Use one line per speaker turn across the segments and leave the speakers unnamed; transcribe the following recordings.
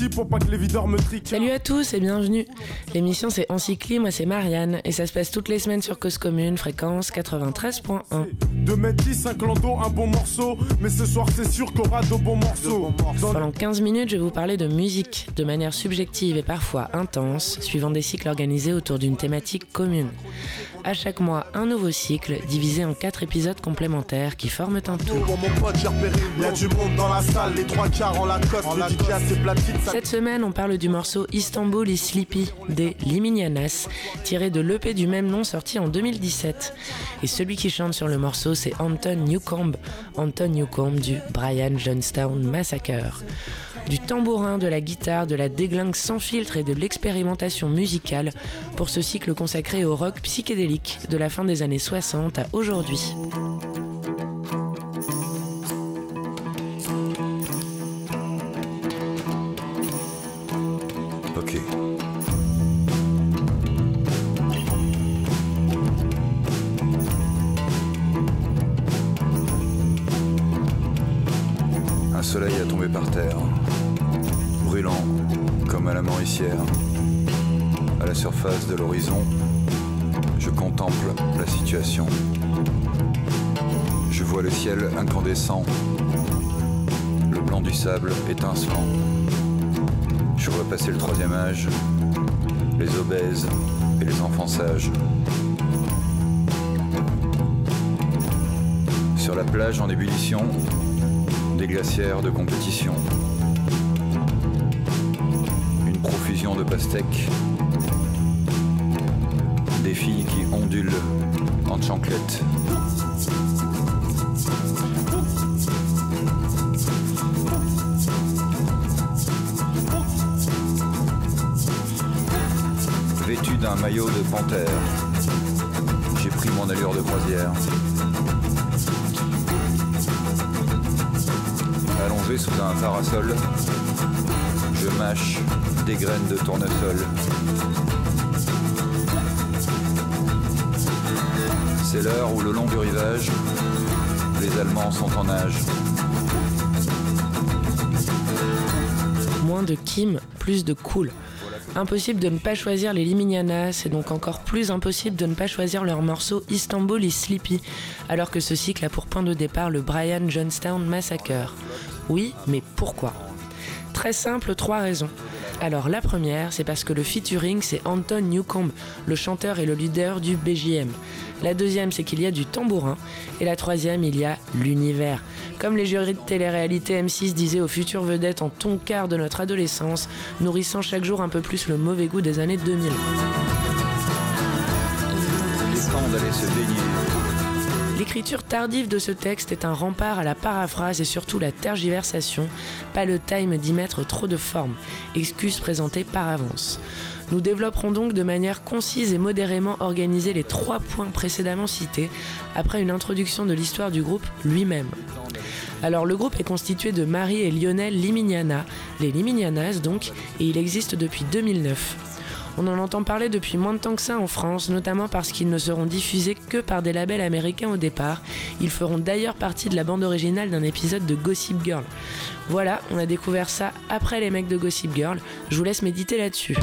petit pour pas que les videurs me triquent.
Salut à tous et bienvenue. L'émission c'est Encycli, moi c'est Marianne et ça se passe toutes les semaines sur Cause Commune, fréquence 93.1.
2 mètres 10, un clando, un bon morceau. Mais ce soir c'est sûr qu'on aura de bons morceaux.
Pendant 15 minutes, je vais vous parler de musique, de manière subjective et parfois intense, suivant des cycles organisés autour d'une thématique commune. À chaque mois, un nouveau cycle, divisé en 4 épisodes complémentaires qui forment un tout. Cette semaine, on parle du morceau Istanbul is Sleepy des Liminianas, tiré de l'EP du même nom sorti en 2017. Et celui qui chante sur le morceau, c'est Anton Newcomb, Anton Newcomb du Brian Johnstown Massacre. Du tambourin, de la guitare, de la déglingue sans filtre et de l'expérimentation musicale pour ce cycle consacré au rock psychédélique de la fin des années 60 à aujourd'hui.
Un soleil a tombé par terre, comme à la Mauricière. À la surface de l'horizon, je contemple la situation. Je vois le ciel incandescent, le blanc du sable étincelant. Je vois passer le troisième âge, les obèses et les enfants sages. Sur la plage en ébullition, des glacières de compétition. De pastèques. Des filles qui ondulent en chanclettes. Vêtu d'un maillot de panthère, j'ai pris mon allure de croisière. Allongé sous un parasol, je mâche des graines de tournesol. C'est l'heure où le long du rivage, les Allemands sont en nage.
Moins de Kim, plus de cool. Impossible de ne pas choisir les Liminianas, c'est donc encore plus impossible de ne pas choisir leur morceau Istanbul is Sleepy, alors que ce cycle a pour point de départ le Brian Johnstown Massacre. Oui, mais pourquoi? Très simple, trois raisons. Alors la première, c'est parce que le featuring, c'est Anton Newcomb, le chanteur et le leader du BJM. La deuxième, c'est qu'il y a du tambourin. Et la troisième, il y a l'univers. Comme les jurys de télé-réalité M6 disaient aux futures vedettes en ton quart de notre adolescence, nourrissant chaque jour un peu plus le mauvais goût des années 2000.
Il est temps d'aller se baigner.
L'écriture tardive de ce texte est un rempart à la paraphrase et surtout la tergiversation, pas le time d'y mettre trop de forme, excuse présentée par avance. Nous développerons donc de manière concise et modérément organisée les trois points précédemment cités, après une introduction de l'histoire du groupe lui-même. Alors le groupe est constitué de Marie et Lionel Limignana, les Limignanas donc, et il existe depuis 2009. On en entend parler depuis moins de temps que ça en France, notamment parce qu'ils ne seront diffusés que par des labels américains au départ. Ils feront d'ailleurs partie de la bande originale d'un épisode de Gossip Girl. Voilà, on a découvert ça après les mecs de Gossip Girl. Je vous laisse méditer là-dessus.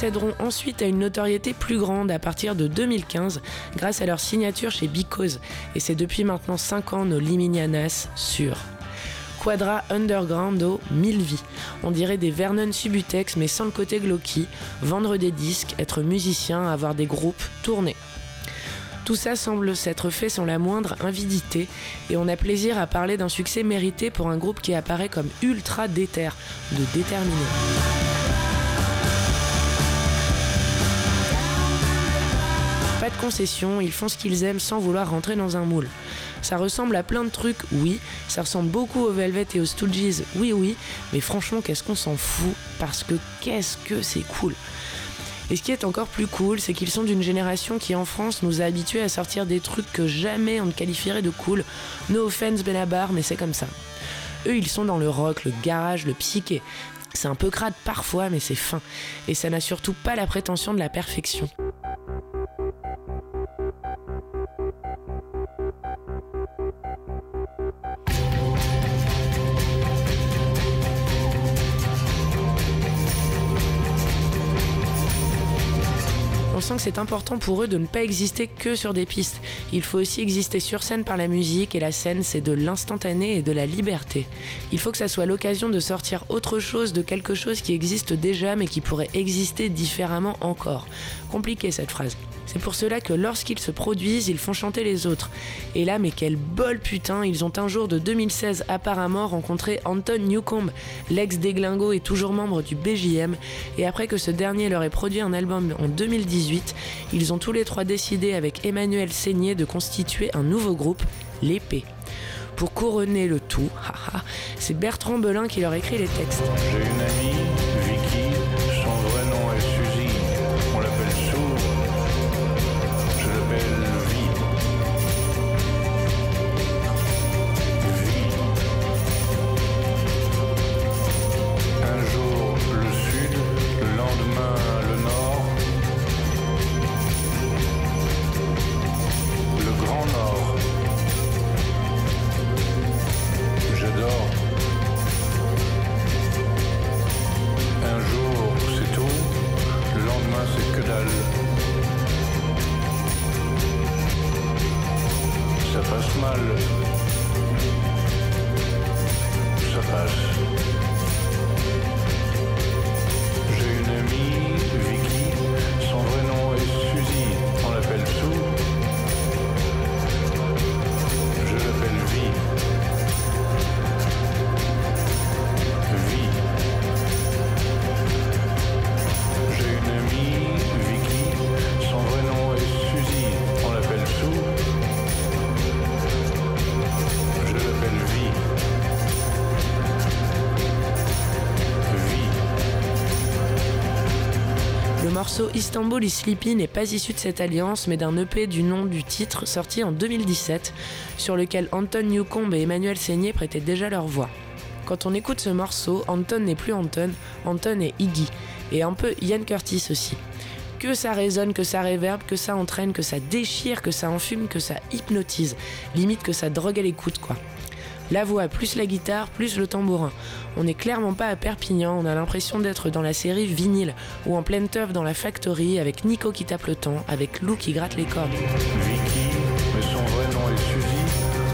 Accéderont ensuite à une notoriété plus grande à partir de 2015 grâce à leur signature chez Because et c'est depuis maintenant 5 ans nos Liminianas sûrs. Quadra Undergroundo, 1000 vies. On dirait des Vernon Subutex mais sans le côté glauqui, vendre des disques, être musicien, avoir des groupes, tourner. Tout ça semble s'être fait sans la moindre invidité et on a plaisir à parler d'un succès mérité pour un groupe qui apparaît comme ultra déter, de déterminé. Pas de concession, ils font ce qu'ils aiment sans vouloir rentrer dans un moule. Ça ressemble à plein de trucs, oui. Ça ressemble beaucoup aux Velvet et aux Stooges, oui, oui. Mais franchement, qu'est-ce qu'on s'en fout? Parce que qu'est-ce que c'est cool et ce qui est encore plus cool, c'est qu'ils sont d'une génération qui en France nous a habitués à sortir des trucs que jamais on ne qualifierait de cool. No offense Benabar, mais c'est comme ça. Eux, ils sont dans le rock, le garage, le psyché. C'est un peu crade parfois, mais c'est fin. Et ça n'a surtout pas la prétention de la perfection. Que c'est important pour eux de ne pas exister que sur des pistes. Il faut aussi exister sur scène par la musique et la scène c'est de l'instantané et de la liberté. Il faut que ça soit l'occasion de sortir autre chose de quelque chose qui existe déjà mais qui pourrait exister différemment encore. Compliqué cette phrase. C'est pour cela que lorsqu'ils se produisent, ils font chanter les autres. Et là, mais quel bol putain, ils ont un jour de 2016 apparemment rencontré Anton Newcomb, l'ex déglingo et toujours membre du BJM. Et après que ce dernier leur ait produit un album en 2018, ils ont tous les trois décidé avec Emmanuel Seigné de constituer un nouveau groupe, l'épée. Pour couronner le tout, c'est Bertrand Belin qui leur écrit les textes.
J'ai une amie, le
morceau Istanbul is Sleepy n'est pas issu de cette alliance, mais d'un EP du nom du titre sorti en 2017, sur lequel Anton Newcomb et Emmanuel Seigné prêtaient déjà leur voix. Quand on écoute ce morceau, Anton n'est plus Anton, Anton est Iggy, et un peu Ian Curtis aussi. Que ça résonne, que ça réverbe, que ça entraîne, que ça déchire, que ça enfume, que ça hypnotise. Limite que ça drogue à l'écoute, quoi. La voix, plus la guitare, plus le tambourin. On n'est clairement pas à Perpignan, on a l'impression d'être dans la série Vinyle, ou en pleine teuf dans la factory, avec Nico qui tape le temps, avec Lou qui gratte les cordes.
Vicky, mais son vrai nom est Suzy,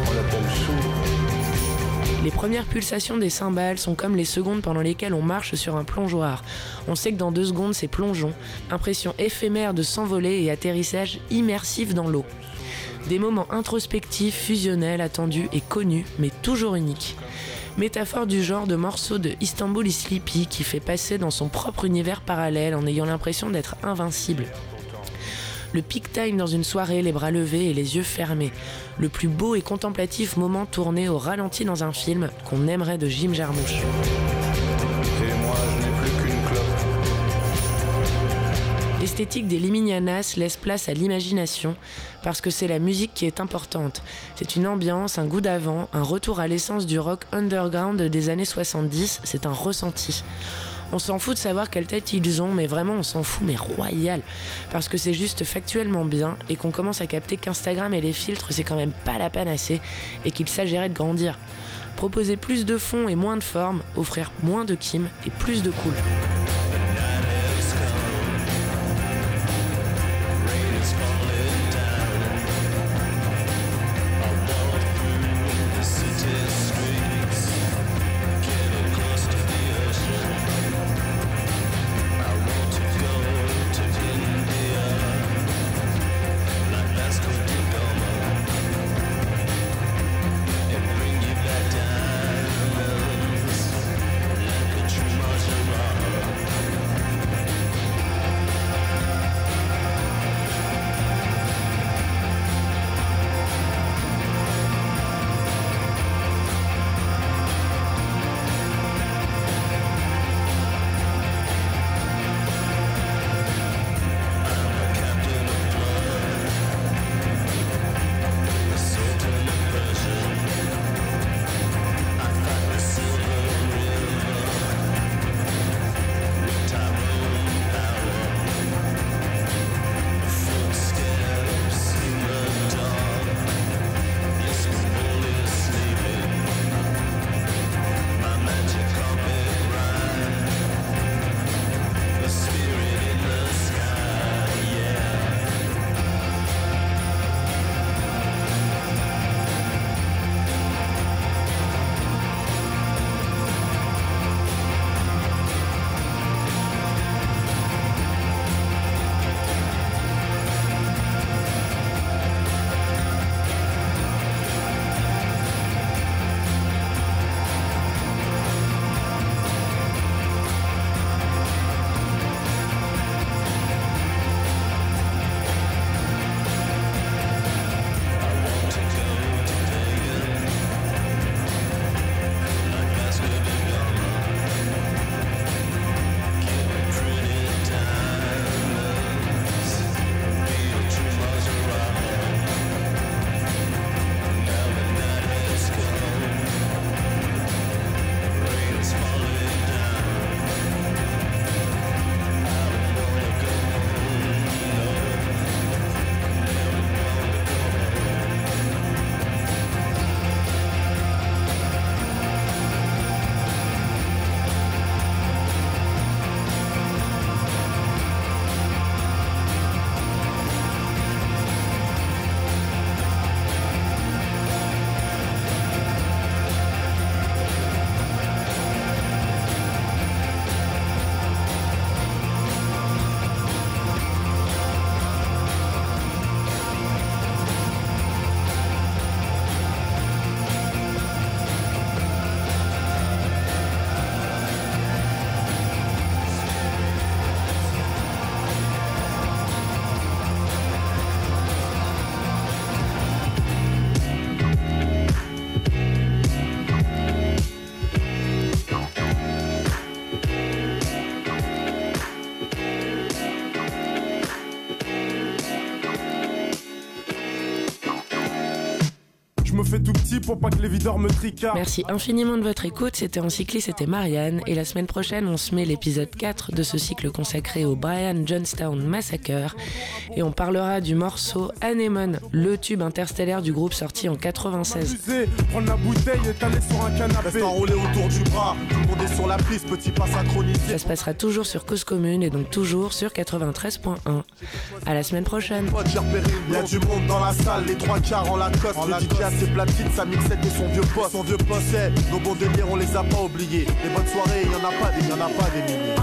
on l'appelle Sue.
Les premières pulsations des cymbales sont comme les secondes pendant lesquelles on marche sur un plongeoir. On sait que dans deux secondes c'est plongeon, impression éphémère de s'envoler et atterrissage immersif dans l'eau. Des moments introspectifs, fusionnels, attendus et connus, mais toujours uniques. Métaphore du genre de morceau de Istanbul is Sleepy qui fait passer dans son propre univers parallèle en ayant l'impression d'être invincible. Le peak time dans une soirée, les bras levés et les yeux fermés. Le plus beau et contemplatif moment tourné au ralenti dans un film qu'on aimerait de Jim Jarmusch. L'esthétique des Liminianas laisse place à l'imagination parce que c'est la musique qui est importante. C'est une ambiance, un goût d'avant, un retour à l'essence du rock underground des années 70, c'est un ressenti. On s'en fout de savoir quelle tête ils ont, mais vraiment on s'en fout, mais royal. Parce que c'est juste factuellement bien et qu'on commence à capter qu'Instagram et les filtres c'est quand même pas la panacée et qu'il s'agirait de grandir. Proposer plus de fond et moins de forme, offrir moins de kim et plus de cool.
Pour pas que les videurs me tricardent.
Merci infiniment de votre écoute. C'était Encycli, c'était Marianne. Et la semaine prochaine, on se met l'épisode 4 de ce cycle consacré au Brian Johnstown Massacre. Et on parlera du morceau Anemone, le tube interstellaire du groupe sorti en 96.
Abuser, prendre la bouteille et t'aller sur un canapé.
Reste enroulé autour du bras, tout le monde est sur la piste, petit pas synchronisé.
Ça se passera toujours sur Cause Commune et donc toujours sur 93.1. À la semaine prochaine.
Repéré une Y'a du monde dans la salle, les trois quarts en. Le DJ a platines, mixette et son vieux poste. Son vieux poste, nos bons délires, on les a pas oubliés. Les bonnes soirées, y en a pas des, y en a pas des milliers.